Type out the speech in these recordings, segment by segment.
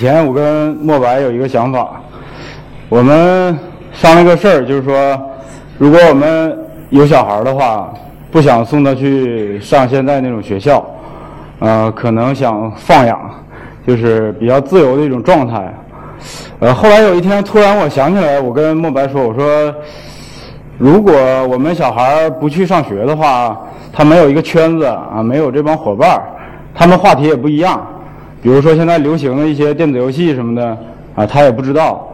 前我跟莫白有一个想法，我们商量个事儿，就是说，如果我们有小孩的话，不想送他去上现在那种学校，呃，可能想放养，就是比较自由的一种状态。呃，后来有一天突然我想起来，我跟莫白说，我说，如果我们小孩不去上学的话，他没有一个圈子啊，没有这帮伙伴，他们话题也不一样。比如说现在流行的一些电子游戏什么的啊，他也不知道。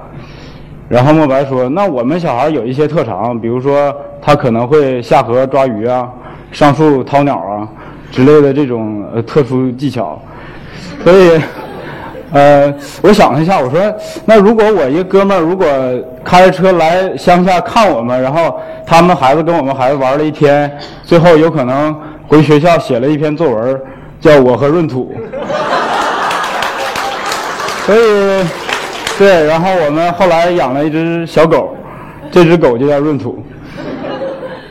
然后莫白说：“那我们小孩有一些特长，比如说他可能会下河抓鱼啊，上树掏鸟啊之类的这种呃特殊技巧。所以，呃，我想了一下，我说，那如果我一个哥们儿如果开着车来乡下看我们，然后他们孩子跟我们孩子玩了一天，最后有可能回学校写了一篇作文，叫我和闰土。”所以，对，然后我们后来养了一只小狗，这只狗就叫闰土。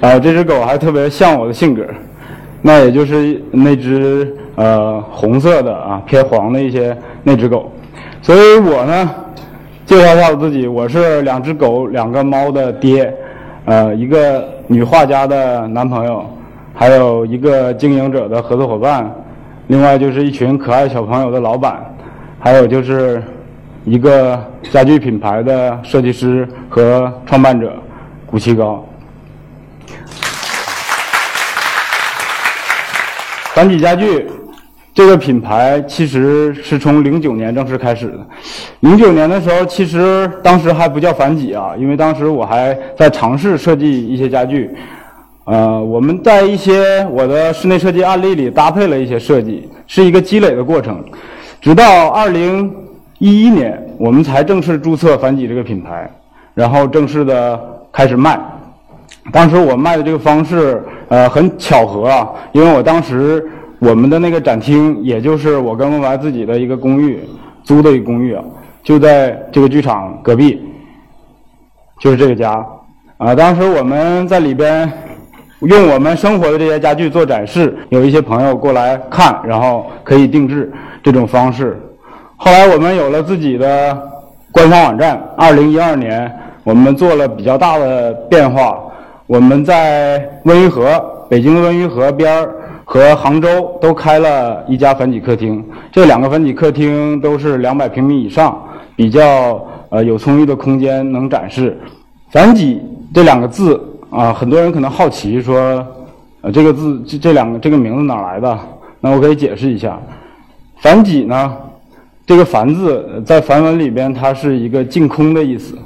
啊，这只狗还特别像我的性格，那也就是那只呃红色的啊偏黄的一些那只狗。所以我呢，介绍一下我自己，我是两只狗、两个猫的爹，呃，一个女画家的男朋友，还有一个经营者的合作伙伴，另外就是一群可爱小朋友的老板。还有就是一个家具品牌的设计师和创办者古奇高。繁几家具这个品牌其实是从零九年正式开始的。零九年的时候，其实当时还不叫繁几啊，因为当时我还在尝试设计一些家具。呃，我们在一些我的室内设计案例里搭配了一些设计，是一个积累的过程。直到二零一一年，我们才正式注册凡几这个品牌，然后正式的开始卖。当时我卖的这个方式，呃，很巧合啊，因为我当时我们的那个展厅，也就是我跟孟白自己的一个公寓租的一个公寓啊，就在这个剧场隔壁，就是这个家。啊，当时我们在里边用我们生活的这些家具做展示，有一些朋友过来看，然后可以定制。这种方式，后来我们有了自己的官方网站。二零一二年，我们做了比较大的变化。我们在温榆河，北京的温榆河边儿和杭州都开了一家繁几客厅。这两个繁几客厅都是两百平米以上，比较呃有充裕的空间能展示。繁几这两个字啊，很多人可能好奇说，呃这个字这这两个这个名字哪来的？那我可以解释一下。繁几呢？这个“繁”字在梵文里边，它是一个净空的意思。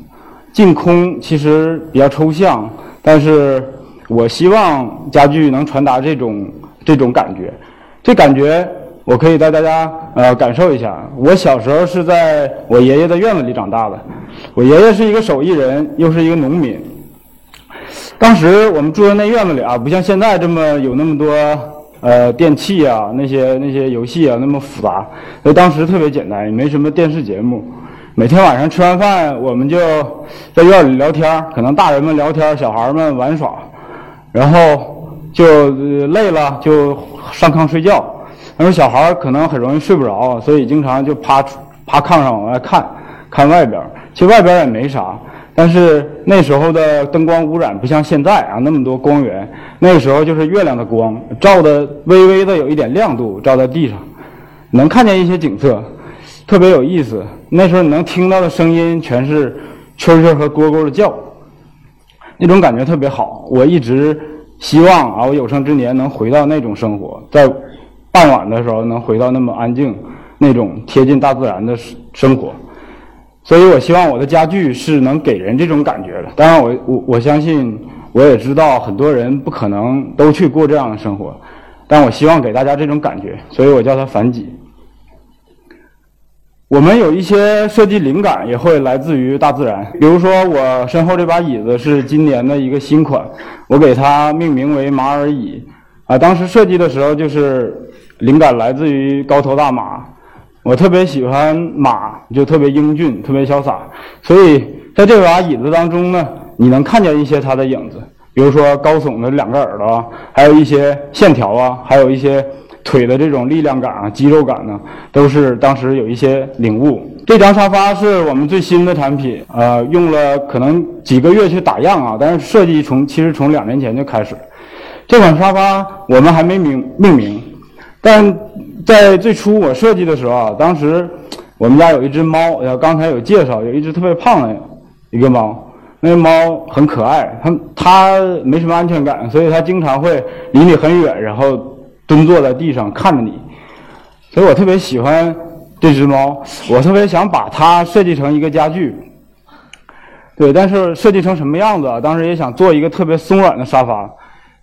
净空其实比较抽象，但是我希望家具能传达这种这种感觉。这感觉我可以带大家呃感受一下。我小时候是在我爷爷的院子里长大的，我爷爷是一个手艺人，又是一个农民。当时我们住在那院子里啊，不像现在这么有那么多。呃，电器啊，那些那些游戏啊，那么复杂。所以当时特别简单，也没什么电视节目。每天晚上吃完饭，我们就在院里聊天可能大人们聊天小孩们玩耍，然后就累了就上炕睡觉。那时候小孩可能很容易睡不着，所以经常就趴趴炕上往外看，看外边其实外边也没啥。但是那时候的灯光污染不像现在啊，那么多光源。那个时候就是月亮的光照的微微的有一点亮度，照在地上，能看见一些景色，特别有意思。那时候你能听到的声音全是蛐蛐和蝈蝈的叫，那种感觉特别好。我一直希望啊，我有生之年能回到那种生活，在傍晚的时候能回到那么安静、那种贴近大自然的生活。所以我希望我的家具是能给人这种感觉的。当然，我我我相信，我也知道很多人不可能都去过这样的生活，但我希望给大家这种感觉，所以我叫它反几。我们有一些设计灵感也会来自于大自然，比如说我身后这把椅子是今年的一个新款，我给它命名为马尔椅。啊，当时设计的时候就是灵感来自于高头大马。我特别喜欢马，就特别英俊，特别潇洒。所以在这把椅子当中呢，你能看见一些它的影子，比如说高耸的两个耳朵，还有一些线条啊，还有一些腿的这种力量感啊、肌肉感呢，都是当时有一些领悟。这张沙发是我们最新的产品，呃，用了可能几个月去打样啊，但是设计从其实从两年前就开始。这款沙发我们还没命命名，但在最初我设计的时候啊，当时我们家有一只猫，呃，刚才有介绍，有一只特别胖的一个猫。那个猫很可爱，它它没什么安全感，所以它经常会离你很远，然后蹲坐在地上看着你。所以我特别喜欢这只猫，我特别想把它设计成一个家具。对，但是设计成什么样子啊？当时也想做一个特别松软的沙发，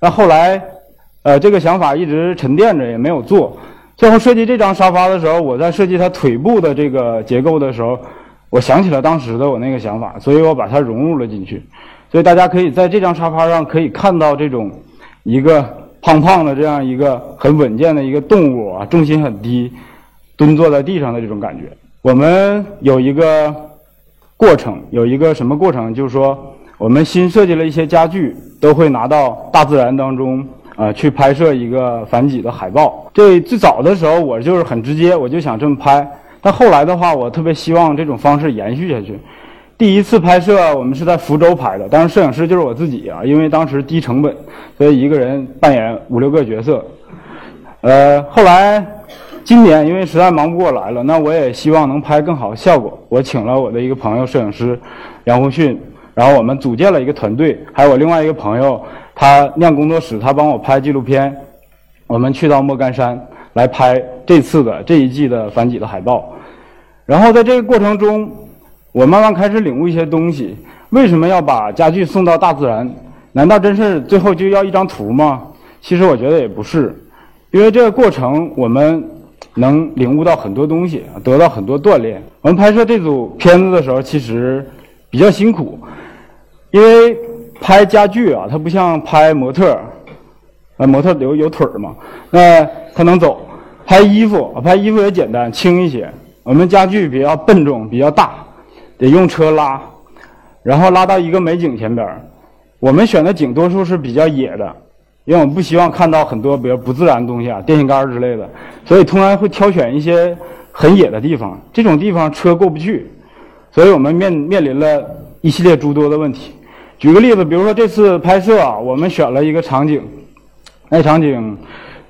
但后来，呃，这个想法一直沉淀着，也没有做。最后设计这张沙发的时候，我在设计它腿部的这个结构的时候。我想起了当时的我那个想法，所以我把它融入了进去。所以大家可以在这张沙发上可以看到这种一个胖胖的这样一个很稳健的一个动物啊，重心很低，蹲坐在地上的这种感觉。我们有一个过程，有一个什么过程？就是说，我们新设计了一些家具，都会拿到大自然当中啊去拍摄一个反几的海报。这最早的时候，我就是很直接，我就想这么拍。但后来的话，我特别希望这种方式延续下去。第一次拍摄我们是在福州拍的，当时摄影师就是我自己啊，因为当时低成本，所以一个人扮演五六个角色。呃，后来今年因为实在忙不过来了，那我也希望能拍更好的效果。我请了我的一个朋友摄影师杨红迅，然后我们组建了一个团队，还有我另外一个朋友，他酿工作室，他帮我拍纪录片。我们去到莫干山来拍这次的这一季的反几的海报。然后在这个过程中，我慢慢开始领悟一些东西。为什么要把家具送到大自然？难道真是最后就要一张图吗？其实我觉得也不是，因为这个过程我们能领悟到很多东西，得到很多锻炼。我们拍摄这组片子的时候，其实比较辛苦，因为拍家具啊，它不像拍模特，啊，模特有有腿儿嘛，那它能走。拍衣服，拍衣服也简单，轻一些。我们家具比较笨重，比较大，得用车拉，然后拉到一个美景前边儿我们选的景多数是比较野的，因为我们不希望看到很多比较不自然的东西啊，电线杆之类的，所以通常会挑选一些很野的地方。这种地方车过不去，所以我们面面临了一系列诸多的问题。举个例子，比如说这次拍摄啊，我们选了一个场景，那场景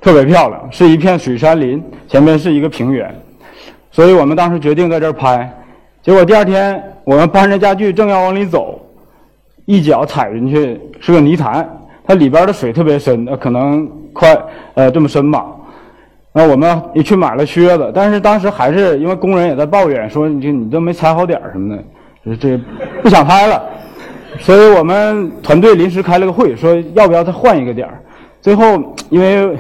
特别漂亮，是一片水杉林，前面是一个平原。所以我们当时决定在这儿拍，结果第二天我们搬着家具正要往里走，一脚踩进去是个泥潭，它里边的水特别深，可能快呃这么深吧。那我们也去买了靴子，但是当时还是因为工人也在抱怨说你这你都没踩好点儿什么的，这不想拍了。所以我们团队临时开了个会，说要不要再换一个点儿。最后因为。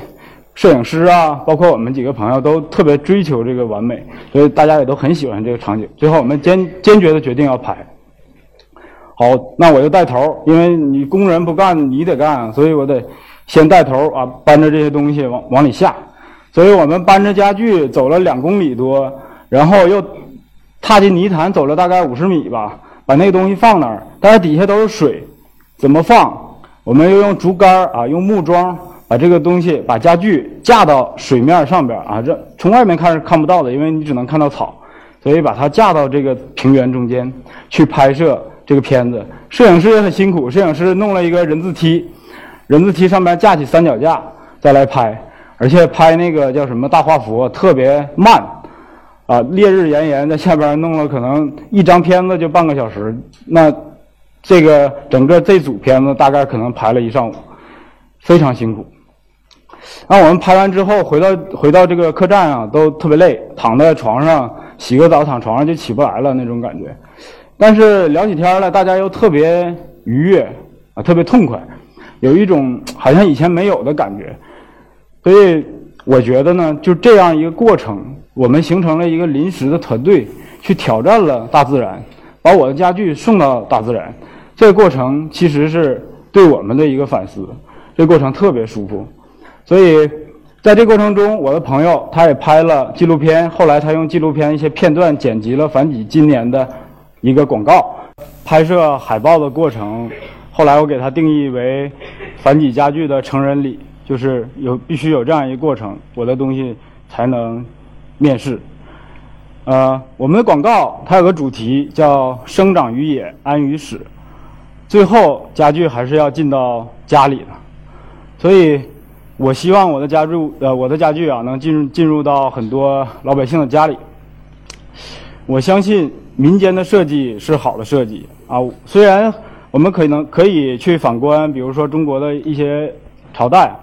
摄影师啊，包括我们几个朋友都特别追求这个完美，所以大家也都很喜欢这个场景。最后我们坚坚决的决定要拍。好，那我就带头，因为你工人不干，你得干，所以我得先带头啊，搬着这些东西往往里下。所以我们搬着家具走了两公里多，然后又踏进泥潭，走了大概五十米吧，把那个东西放那儿，但是底下都是水，怎么放？我们又用竹竿啊，用木桩。把这个东西，把家具架到水面上边啊，这从外面看是看不到的，因为你只能看到草，所以把它架到这个平原中间去拍摄这个片子。摄影师也很辛苦，摄影师弄了一个人字梯，人字梯上面架起三脚架再来拍，而且拍那个叫什么大画幅特别慢，啊，烈日炎炎在下边弄了可能一张片子就半个小时，那这个整个这组片子大概可能排了一上午，非常辛苦。那我们拍完之后回到回到这个客栈啊，都特别累，躺在床上洗个澡，躺床上就起不来了那种感觉。但是聊起天来，大家又特别愉悦啊，特别痛快，有一种好像以前没有的感觉。所以我觉得呢，就这样一个过程，我们形成了一个临时的团队，去挑战了大自然，把我的家具送到大自然。这个过程其实是对我们的一个反思，这过程特别舒服。所以，在这过程中，我的朋友他也拍了纪录片。后来，他用纪录片一些片段剪辑了反几今年的一个广告。拍摄海报的过程，后来我给他定义为反几家具的成人礼，就是有必须有这样一个过程，我的东西才能面世。呃，我们的广告它有个主题叫“生长于野，安于室”，最后家具还是要进到家里的，所以，我希望我的家具呃我的家具啊能进入进入到很多老百姓的家里。我相信民间的设计是好的设计啊，虽然我们可能可以去反观，比如说中国的一些朝代。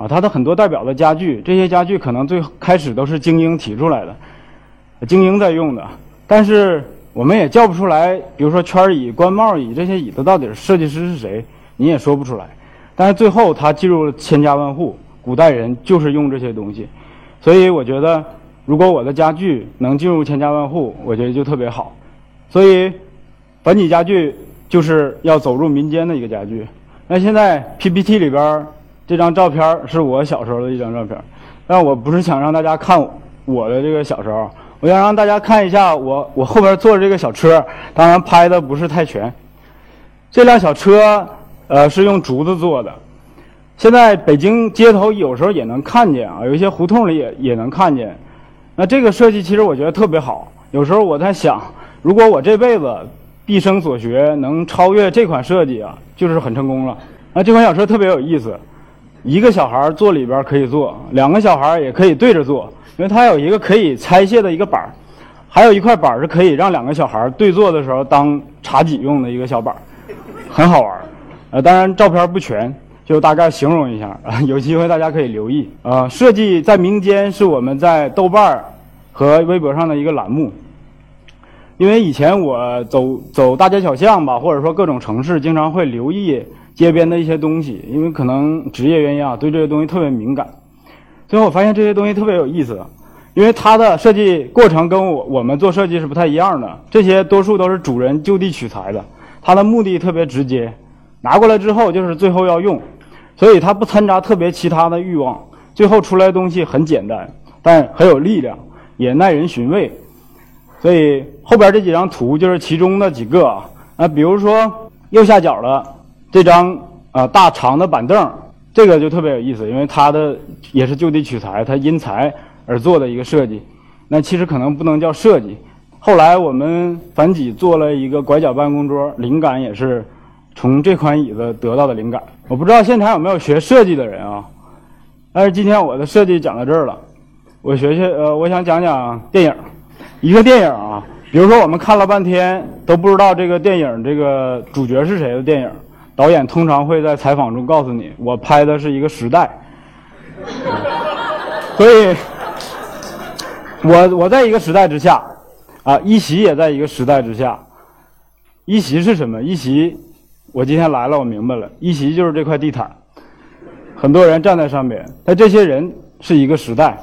啊，它的很多代表的家具，这些家具可能最开始都是精英提出来的，精英在用的，但是我们也叫不出来，比如说圈椅、官帽椅这些椅子到底设计师是谁，你也说不出来。但是最后它进入了千家万户，古代人就是用这些东西，所以我觉得，如果我的家具能进入千家万户，我觉得就特别好。所以，本体家具就是要走入民间的一个家具。那现在 PPT 里边。这张照片是我小时候的一张照片，但我不是想让大家看我的这个小时候，我想让大家看一下我我后边坐的这个小车，当然拍的不是太全。这辆小车呃是用竹子做的，现在北京街头有时候也能看见啊，有一些胡同里也也能看见。那这个设计其实我觉得特别好，有时候我在想，如果我这辈子毕生所学能超越这款设计啊，就是很成功了。那这款小车特别有意思。一个小孩坐里边可以坐，两个小孩也可以对着坐，因为它有一个可以拆卸的一个板儿，还有一块板儿是可以让两个小孩对坐的时候当茶几用的一个小板儿，很好玩儿。呃，当然照片不全，就大概形容一下啊，有机会大家可以留意啊。设计在民间是我们在豆瓣儿和微博上的一个栏目，因为以前我走走大街小巷吧，或者说各种城市，经常会留意。街边的一些东西，因为可能职业原因啊，对这些东西特别敏感。最后我发现这些东西特别有意思，因为它的设计过程跟我我们做设计是不太一样的。这些多数都是主人就地取材的，它的目的特别直接，拿过来之后就是最后要用，所以它不掺杂特别其他的欲望。最后出来的东西很简单，但很有力量，也耐人寻味。所以后边这几张图就是其中的几个啊，比如说右下角的。这张啊大长的板凳，这个就特别有意思，因为它的也是就地取材，它因材而做的一个设计。那其实可能不能叫设计。后来我们反几做了一个拐角办公桌，灵感也是从这款椅子得到的灵感。我不知道现场有没有学设计的人啊？但是今天我的设计讲到这儿了，我学学呃，我想讲讲电影。一个电影啊，比如说我们看了半天都不知道这个电影这个主角是谁的电影。导演通常会在采访中告诉你：“我拍的是一个时代。”所以，我我在一个时代之下，啊，一席也在一个时代之下。一席是什么？一席，我今天来了，我明白了。一席就是这块地毯，很多人站在上面，但这些人是一个时代，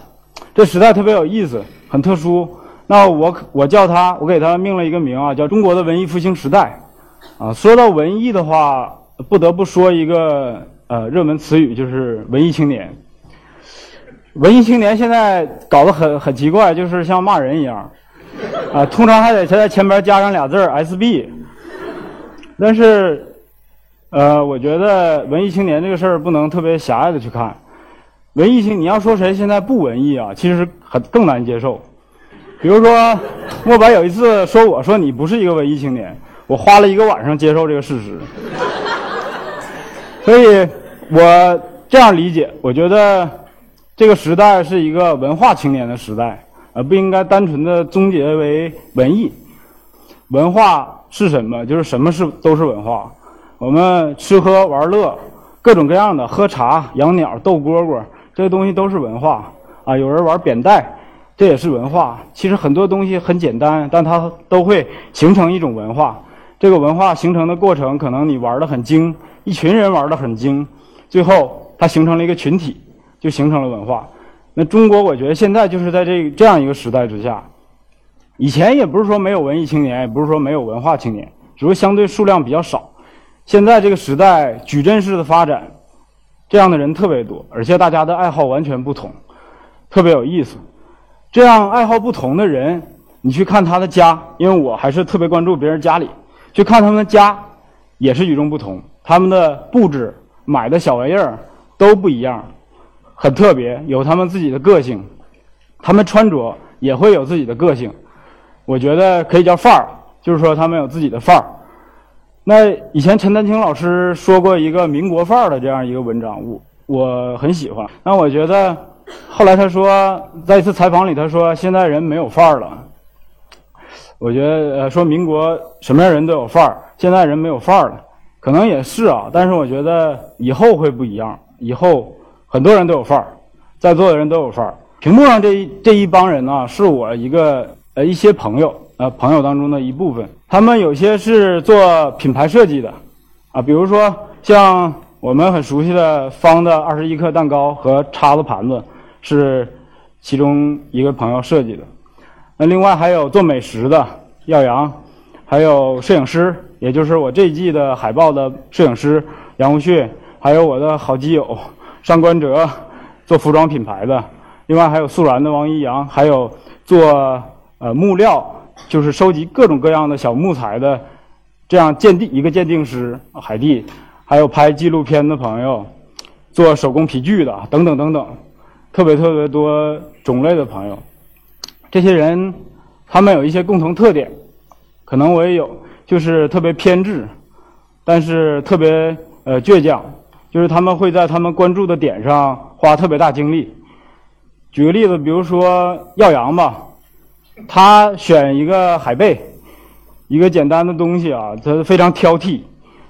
这时代特别有意思，很特殊。那我我叫他，我给他命了一个名啊，叫中国的文艺复兴时代。啊，说到文艺的话。不得不说一个呃热门词语，就是文艺青年。文艺青年现在搞得很很奇怪，就是像骂人一样，啊，通常还得在前边加上俩字儿 “SB”。但是，呃，我觉得文艺青年这个事儿不能特别狭隘的去看。文艺青，你要说谁现在不文艺啊，其实很更难接受。比如说，莫白有一次说我说你不是一个文艺青年，我花了一个晚上接受这个事实。所以，我这样理解，我觉得这个时代是一个文化青年的时代，而不应该单纯的终结为文艺。文化是什么？就是什么是都是文化。我们吃喝玩乐，各种各样的喝茶、养鸟、逗蝈蝈，这些东西都是文化啊。有人玩扁带，这也是文化。其实很多东西很简单，但它都会形成一种文化。这个文化形成的过程，可能你玩的很精。一群人玩的很精，最后它形成了一个群体，就形成了文化。那中国，我觉得现在就是在这这样一个时代之下。以前也不是说没有文艺青年，也不是说没有文化青年，只是相对数量比较少。现在这个时代矩阵式的发展，这样的人特别多，而且大家的爱好完全不同，特别有意思。这样爱好不同的人，你去看他的家，因为我还是特别关注别人家里，去看他们的家，也是与众不同。他们的布置、买的小玩意儿都不一样，很特别，有他们自己的个性。他们穿着也会有自己的个性。我觉得可以叫范儿，就是说他们有自己的范儿。那以前陈丹青老师说过一个民国范儿的这样一个文章，我我很喜欢。那我觉得，后来他说在一次采访里，他说现在人没有范儿了。我觉得呃，说民国什么样人都有范儿，现在人没有范儿了，可能也是啊。但是我觉得以后会不一样，以后很多人都有范儿，在座的人都有范儿。屏幕上这一这一帮人呢，是我一个呃一些朋友呃朋友当中的一部分。他们有些是做品牌设计的，啊，比如说像我们很熟悉的方的二十一克蛋糕和叉子盘子，是其中一个朋友设计的。那另外还有做美食的耀阳，还有摄影师，也就是我这一季的海报的摄影师杨无旭，还有我的好基友上官哲，做服装品牌的。另外还有素然的王一阳，还有做呃木料，就是收集各种各样的小木材的，这样鉴定一个鉴定师海蒂，还有拍纪录片的朋友，做手工皮具的等等等等，特别特别多种类的朋友。这些人，他们有一些共同特点，可能我也有，就是特别偏执，但是特别呃倔强，就是他们会在他们关注的点上花特别大精力。举个例子，比如说耀阳吧，他选一个海贝，一个简单的东西啊，他非常挑剔。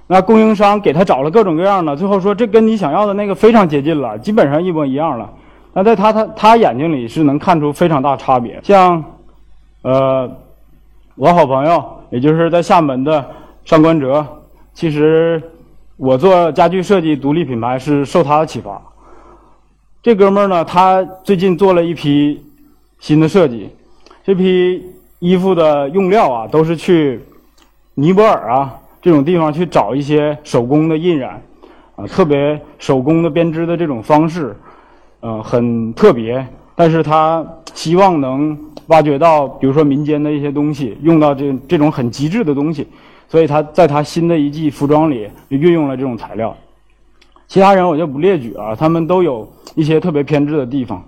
那供应商给他找了各种各样的，最后说这跟你想要的那个非常接近了，基本上一模一样了。那在他他他眼睛里是能看出非常大差别，像，呃，我好朋友，也就是在厦门的上官哲，其实我做家具设计独立品牌是受他的启发。这哥们儿呢，他最近做了一批新的设计，这批衣服的用料啊，都是去尼泊尔啊这种地方去找一些手工的印染，啊，特别手工的编织的这种方式。呃，很特别，但是他希望能挖掘到，比如说民间的一些东西，用到这这种很极致的东西，所以他在他新的一季服装里运用了这种材料。其他人我就不列举啊，他们都有一些特别偏执的地方。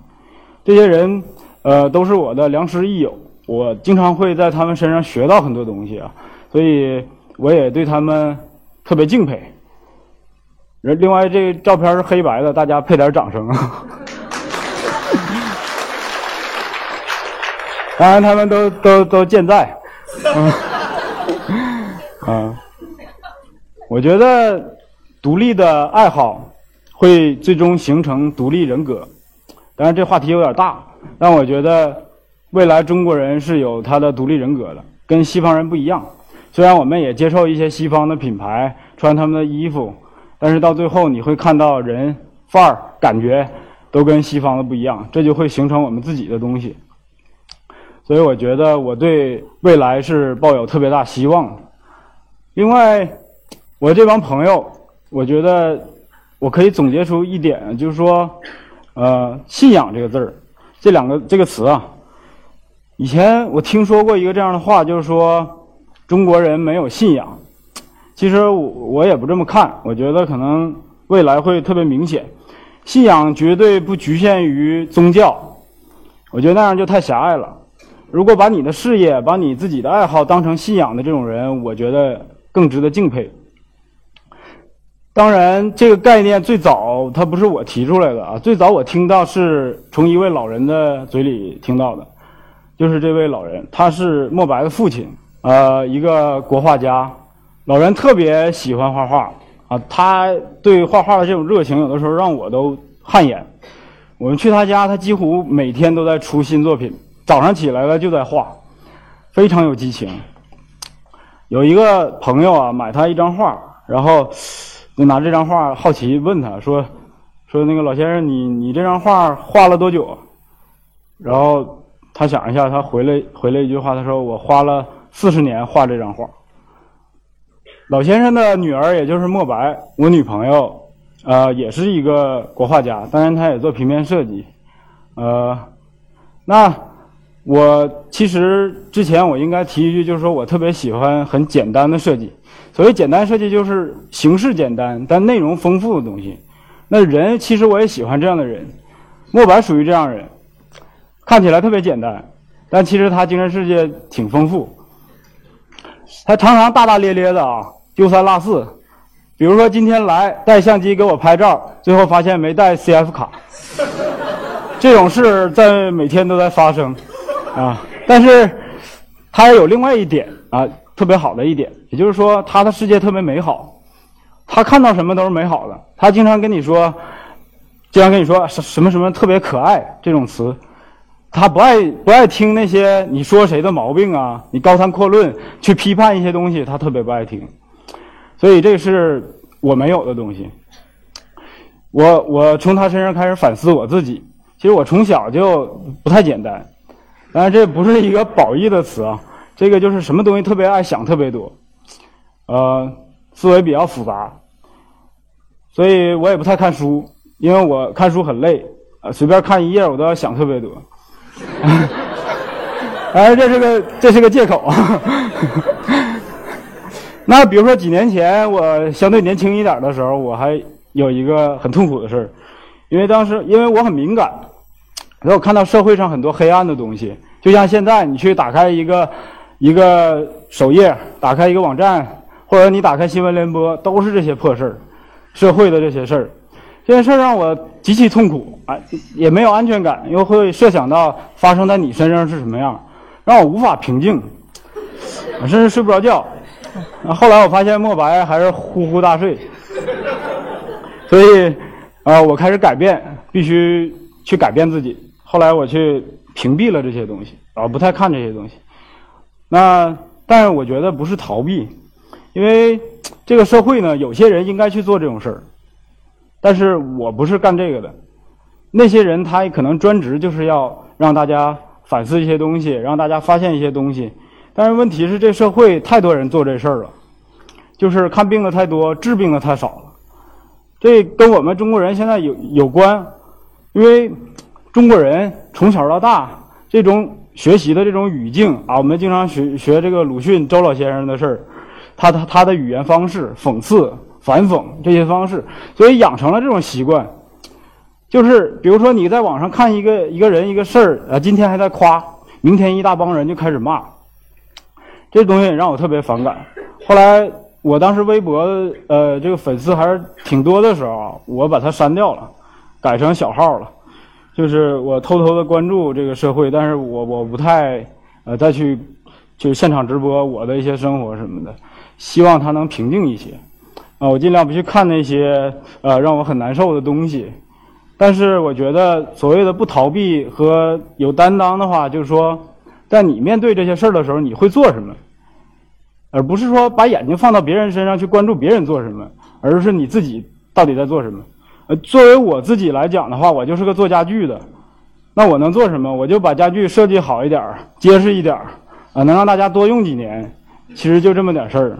这些人，呃，都是我的良师益友，我经常会在他们身上学到很多东西啊，所以我也对他们特别敬佩。另外，这照片是黑白的，大家配点掌声啊！当然，他们都都都健在。嗯，嗯，我觉得独立的爱好会最终形成独立人格。当然，这话题有点大，但我觉得未来中国人是有他的独立人格的，跟西方人不一样。虽然我们也接受一些西方的品牌，穿他们的衣服。但是到最后，你会看到人范儿、感觉都跟西方的不一样，这就会形成我们自己的东西。所以我觉得我对未来是抱有特别大希望。另外，我这帮朋友，我觉得我可以总结出一点，就是说，呃，信仰这个字儿，这两个这个词啊，以前我听说过一个这样的话，就是说中国人没有信仰。其实我我也不这么看，我觉得可能未来会特别明显，信仰绝对不局限于宗教，我觉得那样就太狭隘了。如果把你的事业、把你自己的爱好当成信仰的这种人，我觉得更值得敬佩。当然，这个概念最早它不是我提出来的啊，最早我听到是从一位老人的嘴里听到的，就是这位老人，他是莫白的父亲，呃，一个国画家。老人特别喜欢画画啊，他对画画的这种热情，有的时候让我都汗颜。我们去他家，他几乎每天都在出新作品，早上起来了就在画，非常有激情。有一个朋友啊，买他一张画，然后就拿这张画好奇问他说：“说那个老先生，你你这张画画了多久？”然后他想一下，他回来回了一句话，他说：“我花了四十年画这张画。”老先生的女儿，也就是莫白，我女朋友，呃，也是一个国画家，当然她也做平面设计，呃，那我其实之前我应该提一句，就是说我特别喜欢很简单的设计。所谓简单设计，就是形式简单但内容丰富的东西。那人其实我也喜欢这样的人，莫白属于这样的人，看起来特别简单，但其实他精神世界挺丰富。他常常大大咧咧的啊，丢三落四。比如说今天来带相机给我拍照，最后发现没带 CF 卡。这种事在每天都在发生，啊，但是他也有另外一点啊，特别好的一点，也就是说他的世界特别美好，他看到什么都是美好的。他经常跟你说，经常跟你说什什么什么特别可爱这种词，他不爱不爱听那些你说谁的毛病啊，你高谈阔论去批判一些东西，他特别不爱听。所以这是我没有的东西。我我从他身上开始反思我自己。其实我从小就不太简单，当然这不是一个褒义的词啊，这个就是什么东西特别爱想特别多，呃，思维比较复杂，所以我也不太看书，因为我看书很累，啊，随便看一页我都要想特别多，哎，这是个这是个借口。那比如说几年前我相对年轻一点的时候，我还有一个很痛苦的事儿，因为当时因为我很敏感。然后看到社会上很多黑暗的东西，就像现在你去打开一个一个首页，打开一个网站，或者你打开新闻联播，都是这些破事儿，社会的这些事儿，这件事儿让我极其痛苦啊，也没有安全感，又会设想到发生在你身上是什么样，让我无法平静，我甚至睡不着觉。后来我发现莫白还是呼呼大睡，所以啊，我开始改变，必须去改变自己。后来我去屏蔽了这些东西，啊，不太看这些东西。那但是我觉得不是逃避，因为这个社会呢，有些人应该去做这种事儿，但是我不是干这个的。那些人他可能专职就是要让大家反思一些东西，让大家发现一些东西。但是问题是，这社会太多人做这事儿了，就是看病的太多，治病的太少了。这跟我们中国人现在有有关，因为。中国人从小到大这种学习的这种语境啊，我们经常学学这个鲁迅周老先生的事儿，他他他的语言方式讽刺、反讽这些方式，所以养成了这种习惯。就是比如说你在网上看一个一个人一个事儿啊，今天还在夸，明天一大帮人就开始骂，这东西也让我特别反感。后来我当时微博呃这个粉丝还是挺多的时候，我把它删掉了，改成小号了。就是我偷偷的关注这个社会，但是我我不太呃再去就是现场直播我的一些生活什么的，希望它能平静一些啊，我尽量不去看那些呃让我很难受的东西。但是我觉得所谓的不逃避和有担当的话，就是说，在你面对这些事儿的时候，你会做什么，而不是说把眼睛放到别人身上去关注别人做什么，而是你自己到底在做什么。呃，作为我自己来讲的话，我就是个做家具的，那我能做什么？我就把家具设计好一点儿，结实一点儿，啊，能让大家多用几年，其实就这么点事儿。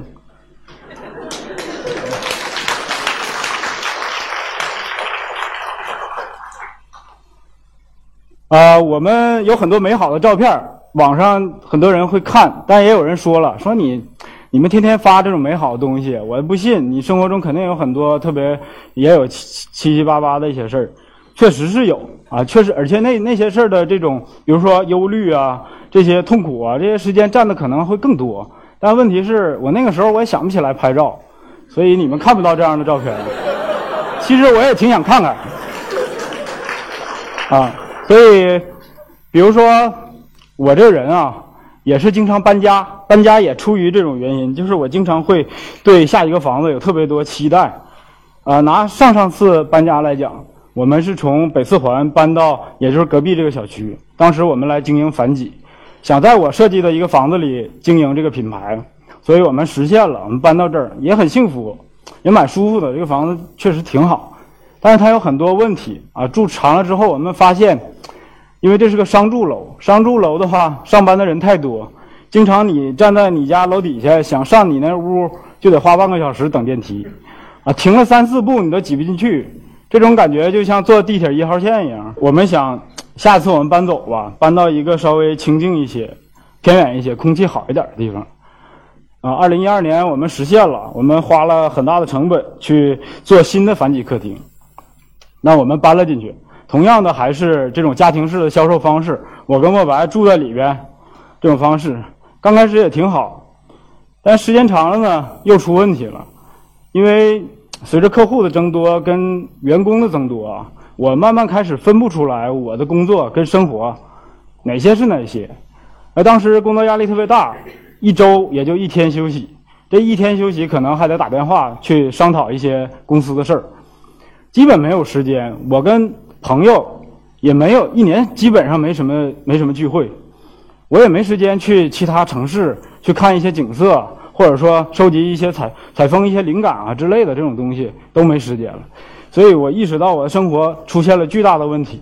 啊，我们有很多美好的照片，网上很多人会看，但也有人说了，说你。你们天天发这种美好的东西，我不信。你生活中肯定有很多特别，也有七七七八八的一些事儿，确实是有啊，确实，而且那那些事儿的这种，比如说忧虑啊，这些痛苦啊，这些时间占的可能会更多。但问题是我那个时候我也想不起来拍照，所以你们看不到这样的照片。其实我也挺想看看，啊，所以，比如说我这个人啊。也是经常搬家，搬家也出于这种原因，就是我经常会对下一个房子有特别多期待。啊，拿上上次搬家来讲，我们是从北四环搬到，也就是隔壁这个小区。当时我们来经营反几，想在我设计的一个房子里经营这个品牌，所以我们实现了。我们搬到这儿也很幸福，也蛮舒服的。这个房子确实挺好，但是它有很多问题啊。住长了之后，我们发现。因为这是个商住楼，商住楼的话，上班的人太多，经常你站在你家楼底下想上你那屋，就得花半个小时等电梯，啊，停了三四步你都挤不进去，这种感觉就像坐地铁一号线一样。我们想，下次我们搬走吧，搬到一个稍微清静一些、偏远一些、空气好一点的地方。啊，二零一二年我们实现了，我们花了很大的成本去做新的反几客厅，那我们搬了进去。同样的，还是这种家庭式的销售方式，我跟莫白住在里边，这种方式刚开始也挺好，但时间长了呢，又出问题了，因为随着客户的增多跟员工的增多啊，我慢慢开始分不出来我的工作跟生活哪些是哪些，而当时工作压力特别大，一周也就一天休息，这一天休息可能还得打电话去商讨一些公司的事儿，基本没有时间，我跟朋友。也没有一年，基本上没什么没什么聚会，我也没时间去其他城市去看一些景色，或者说收集一些采采风一些灵感啊之类的这种东西都没时间了，所以我意识到我的生活出现了巨大的问题。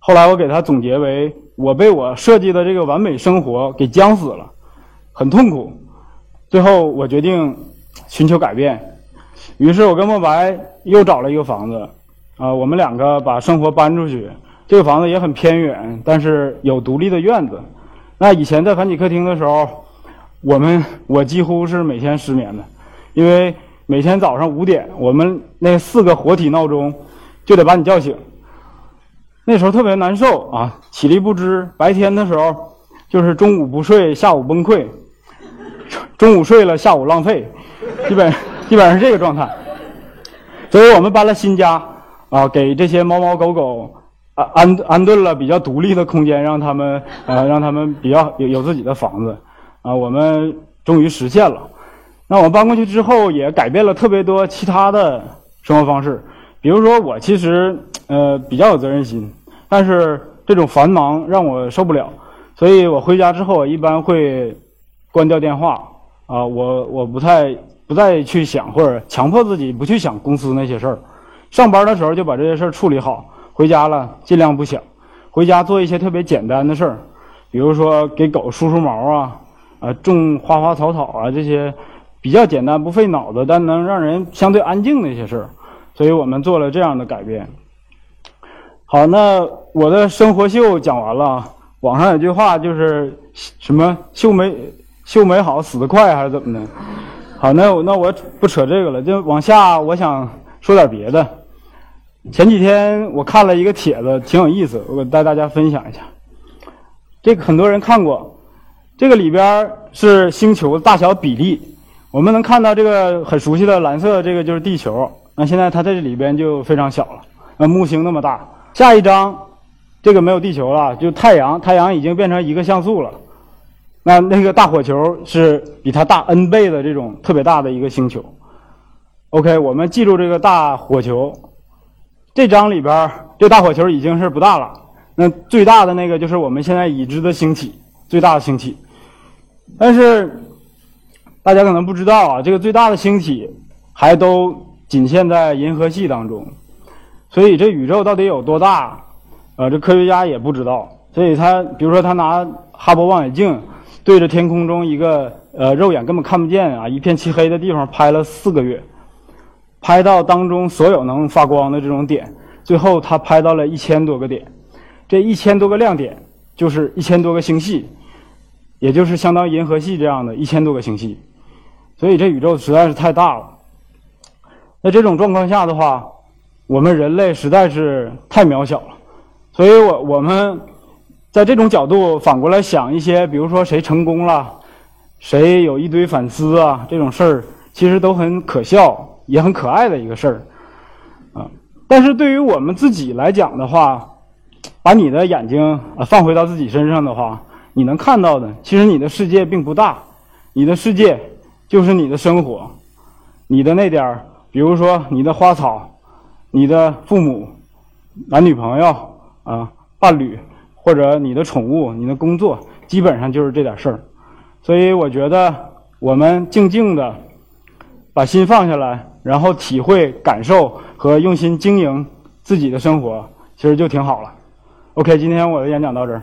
后来我给他总结为：我被我设计的这个完美生活给僵死了，很痛苦。最后我决定寻求改变，于是我跟莫白又找了一个房子。啊，我们两个把生活搬出去，这个房子也很偏远，但是有独立的院子。那以前在繁体客厅的时候，我们我几乎是每天失眠的，因为每天早上五点，我们那四个活体闹钟就得把你叫醒。那时候特别难受啊，体力不支。白天的时候就是中午不睡，下午崩溃；中午睡了，下午浪费，基本基本上是这个状态。所以我们搬了新家。啊，给这些猫猫狗狗安安安顿了比较独立的空间，让他们呃，让他们比较有有自己的房子，啊，我们终于实现了。那我搬过去之后，也改变了特别多其他的生活方式。比如说，我其实呃比较有责任心，但是这种繁忙让我受不了，所以我回家之后一般会关掉电话啊，我我不太不再去想或者强迫自己不去想公司那些事儿。上班的时候就把这些事儿处理好，回家了尽量不想，回家做一些特别简单的事儿，比如说给狗梳梳毛啊，啊种花花草草啊这些比较简单不费脑子但能让人相对安静的一些事儿，所以我们做了这样的改变。好，那我的生活秀讲完了，网上有句话就是什么秀美秀美好死得快还是怎么的？好，那我那我不扯这个了，就往下我想说点别的。前几天我看了一个帖子，挺有意思，我带大家分享一下。这个很多人看过，这个里边是星球大小比例。我们能看到这个很熟悉的蓝色，这个就是地球。那现在它在这里边就非常小了，那木星那么大。下一张，这个没有地球了，就太阳，太阳已经变成一个像素了。那那个大火球是比它大 N 倍的这种特别大的一个星球。OK，我们记住这个大火球。这张里边这大火球已经是不大了，那最大的那个就是我们现在已知的星体，最大的星体。但是大家可能不知道啊，这个最大的星体还都仅限在银河系当中，所以这宇宙到底有多大，呃，这科学家也不知道。所以他比如说他拿哈勃望远镜对着天空中一个呃肉眼根本看不见啊一片漆黑的地方拍了四个月。拍到当中所有能发光的这种点，最后他拍到了一千多个点，这一千多个亮点就是一千多个星系，也就是相当于银河系这样的一千多个星系，所以这宇宙实在是太大了。那这种状况下的话，我们人类实在是太渺小了，所以我我们在这种角度反过来想一些，比如说谁成功了，谁有一堆反思啊，这种事儿其实都很可笑。也很可爱的一个事儿，啊！但是对于我们自己来讲的话，把你的眼睛啊放回到自己身上的话，你能看到的，其实你的世界并不大，你的世界就是你的生活，你的那点儿，比如说你的花草，你的父母、男女朋友啊、伴侣，或者你的宠物、你的工作，基本上就是这点事儿。所以我觉得我们静静的把心放下来。然后体会、感受和用心经营自己的生活，其实就挺好了。OK，今天我的演讲到这儿。